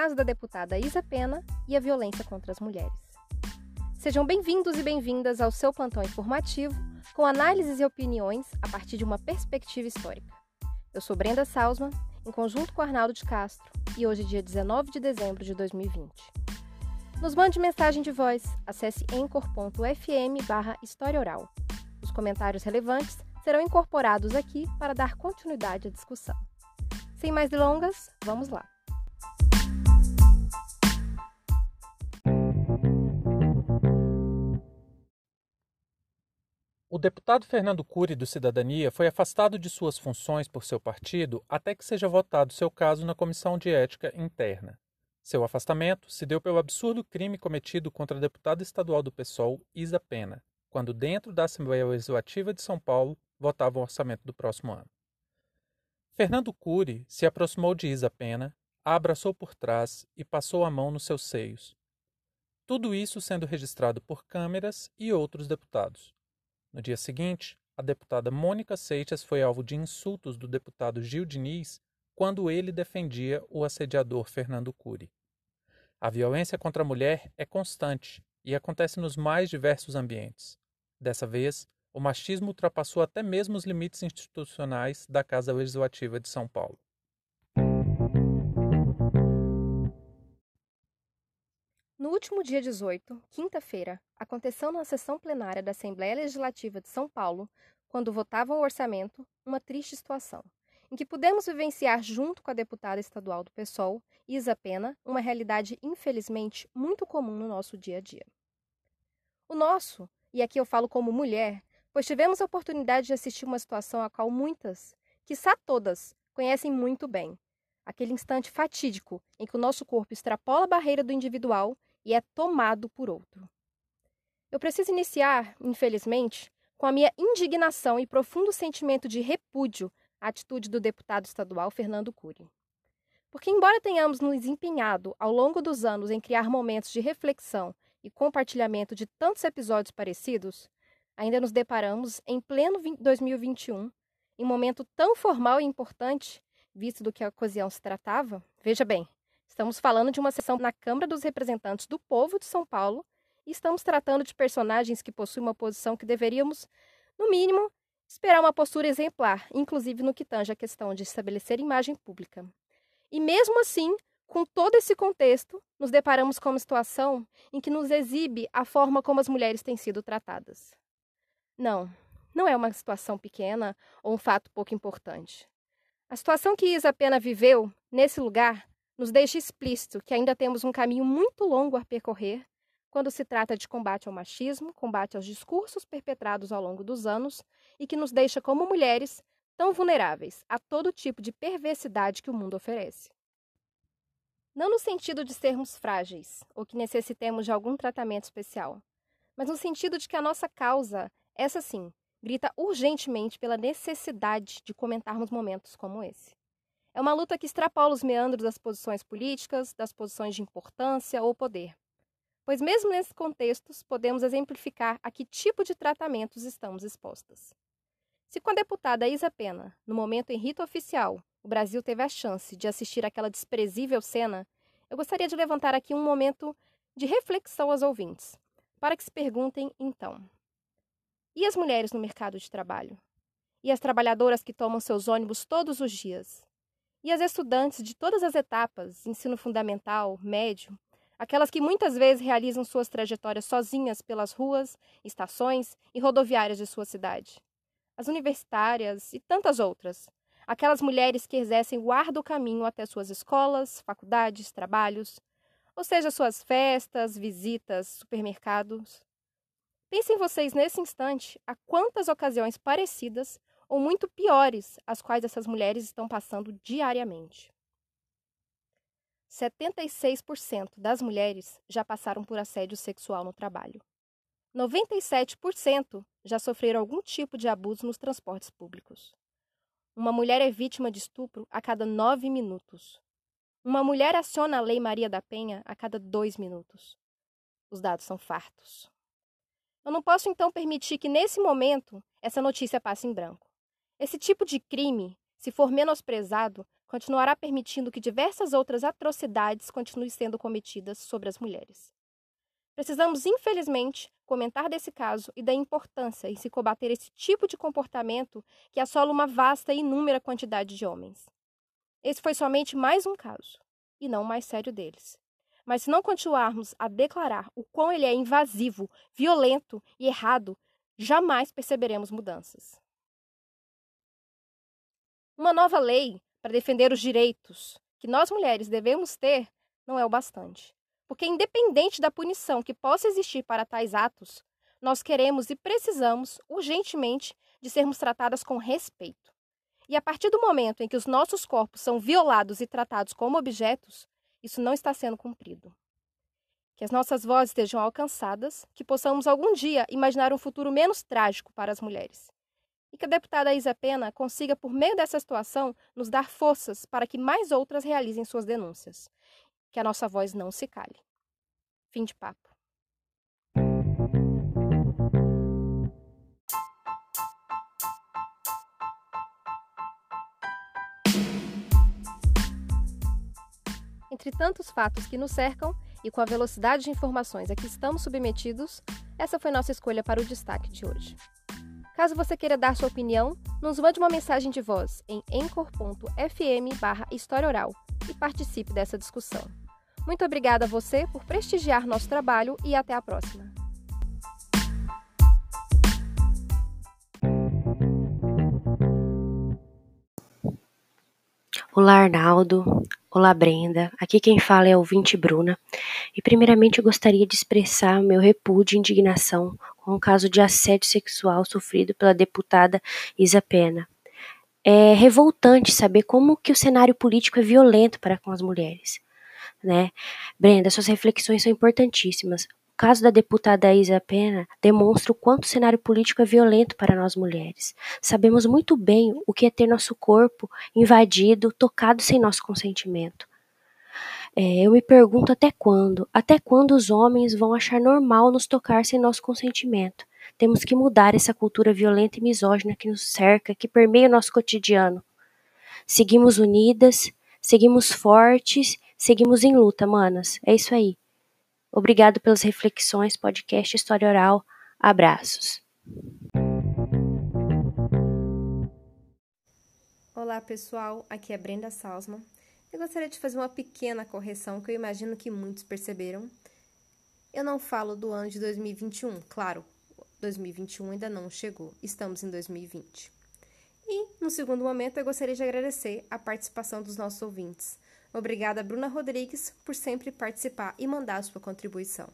caso da deputada Isa Pena e a violência contra as mulheres. Sejam bem-vindos e bem-vindas ao seu plantão informativo, com análises e opiniões a partir de uma perspectiva histórica. Eu sou Brenda Salzman, em conjunto com Arnaldo de Castro, e hoje é dia 19 de dezembro de 2020. Nos mande mensagem de voz, acesse encor.fm barra História Oral. Os comentários relevantes serão incorporados aqui para dar continuidade à discussão. Sem mais delongas, vamos lá! O deputado Fernando Cury do Cidadania foi afastado de suas funções por seu partido até que seja votado seu caso na Comissão de Ética Interna. Seu afastamento se deu pelo absurdo crime cometido contra a deputada estadual do PSOL, Isa Pena, quando dentro da Assembleia Legislativa de São Paulo votava o orçamento do próximo ano. Fernando Cury se aproximou de Isa Pena, a abraçou por trás e passou a mão nos seus seios. Tudo isso sendo registrado por câmeras e outros deputados. No dia seguinte, a deputada Mônica Seixas foi alvo de insultos do deputado Gil Diniz quando ele defendia o assediador Fernando Cury. A violência contra a mulher é constante e acontece nos mais diversos ambientes. Dessa vez, o machismo ultrapassou até mesmo os limites institucionais da Casa Legislativa de São Paulo. No último dia 18, quinta-feira, aconteceu na sessão plenária da Assembleia Legislativa de São Paulo, quando votavam o orçamento, uma triste situação, em que pudemos vivenciar junto com a deputada estadual do PSOL, Isa Pena, uma realidade infelizmente muito comum no nosso dia a dia. O nosso, e aqui eu falo como mulher, pois tivemos a oportunidade de assistir uma situação a qual muitas, quiçá todas, conhecem muito bem. Aquele instante fatídico em que o nosso corpo extrapola a barreira do individual e é tomado por outro. Eu preciso iniciar, infelizmente, com a minha indignação e profundo sentimento de repúdio à atitude do deputado estadual Fernando Cury. Porque, embora tenhamos nos empenhado ao longo dos anos em criar momentos de reflexão e compartilhamento de tantos episódios parecidos, ainda nos deparamos em pleno 2021, em momento tão formal e importante, visto do que a ocasião se tratava. Veja bem, estamos falando de uma sessão na Câmara dos Representantes do Povo de São Paulo e estamos tratando de personagens que possuem uma posição que deveríamos, no mínimo, esperar uma postura exemplar, inclusive no que tange a questão de estabelecer imagem pública. E mesmo assim, com todo esse contexto, nos deparamos com uma situação em que nos exibe a forma como as mulheres têm sido tratadas. Não, não é uma situação pequena ou um fato pouco importante. A situação que Isa Pena viveu nesse lugar nos deixa explícito que ainda temos um caminho muito longo a percorrer quando se trata de combate ao machismo, combate aos discursos perpetrados ao longo dos anos e que nos deixa como mulheres tão vulneráveis a todo tipo de perversidade que o mundo oferece. Não no sentido de sermos frágeis ou que necessitemos de algum tratamento especial, mas no sentido de que a nossa causa essa sim, grita urgentemente pela necessidade de comentarmos momentos como esse. É uma luta que extrapola os meandros das posições políticas, das posições de importância ou poder. Pois, mesmo nesses contextos, podemos exemplificar a que tipo de tratamentos estamos expostas. Se com a deputada Isa Pena, no momento em rito oficial, o Brasil teve a chance de assistir aquela desprezível cena, eu gostaria de levantar aqui um momento de reflexão aos ouvintes, para que se perguntem então: e as mulheres no mercado de trabalho? E as trabalhadoras que tomam seus ônibus todos os dias? E as estudantes de todas as etapas, ensino fundamental, médio, aquelas que muitas vezes realizam suas trajetórias sozinhas pelas ruas, estações e rodoviárias de sua cidade? As universitárias e tantas outras, aquelas mulheres que exercem o árduo caminho até suas escolas, faculdades, trabalhos, ou seja, suas festas, visitas, supermercados, Pensem vocês nesse instante a quantas ocasiões parecidas ou muito piores as quais essas mulheres estão passando diariamente. 76% das mulheres já passaram por assédio sexual no trabalho. 97% já sofreram algum tipo de abuso nos transportes públicos. Uma mulher é vítima de estupro a cada nove minutos. Uma mulher aciona a Lei Maria da Penha a cada dois minutos. Os dados são fartos. Eu não posso então permitir que nesse momento essa notícia passe em branco. Esse tipo de crime, se for menosprezado, continuará permitindo que diversas outras atrocidades continuem sendo cometidas sobre as mulheres. Precisamos, infelizmente, comentar desse caso e da importância em se combater esse tipo de comportamento que assola uma vasta e inúmera quantidade de homens. Esse foi somente mais um caso, e não o mais sério deles. Mas se não continuarmos a declarar o quão ele é invasivo, violento e errado, jamais perceberemos mudanças. Uma nova lei para defender os direitos que nós mulheres devemos ter não é o bastante. Porque, independente da punição que possa existir para tais atos, nós queremos e precisamos urgentemente de sermos tratadas com respeito. E a partir do momento em que os nossos corpos são violados e tratados como objetos, isso não está sendo cumprido. Que as nossas vozes estejam alcançadas, que possamos algum dia imaginar um futuro menos trágico para as mulheres e que a deputada Isa Pena consiga, por meio dessa situação, nos dar forças para que mais outras realizem suas denúncias. Que a nossa voz não se cale. Fim de papo. Entre tantos fatos que nos cercam e com a velocidade de informações a que estamos submetidos, essa foi nossa escolha para o destaque de hoje. Caso você queira dar sua opinião, nos mande uma mensagem de voz em encor.fm barra História Oral e participe dessa discussão. Muito obrigada a você por prestigiar nosso trabalho e até a próxima. Olá, Arnaldo. Olá, Brenda. Aqui quem fala é o Vinte Bruna. E primeiramente eu gostaria de expressar meu repúdio e indignação o caso de assédio sexual sofrido pela deputada Isa Pena. É revoltante saber como que o cenário político é violento para com as mulheres. Né? Brenda, suas reflexões são importantíssimas. O caso da deputada Isa Pena demonstra o quanto o cenário político é violento para nós mulheres. Sabemos muito bem o que é ter nosso corpo invadido, tocado sem nosso consentimento. É, eu me pergunto até quando, até quando os homens vão achar normal nos tocar sem nosso consentimento. Temos que mudar essa cultura violenta e misógina que nos cerca, que permeia o nosso cotidiano. Seguimos unidas, seguimos fortes, seguimos em luta, manas. É isso aí. Obrigado pelas reflexões, podcast História Oral. Abraços. Olá, pessoal. Aqui é Brenda Salzman. Eu gostaria de fazer uma pequena correção que eu imagino que muitos perceberam. Eu não falo do ano de 2021, claro, 2021 ainda não chegou, estamos em 2020. E, no segundo momento, eu gostaria de agradecer a participação dos nossos ouvintes. Obrigada, Bruna Rodrigues, por sempre participar e mandar sua contribuição.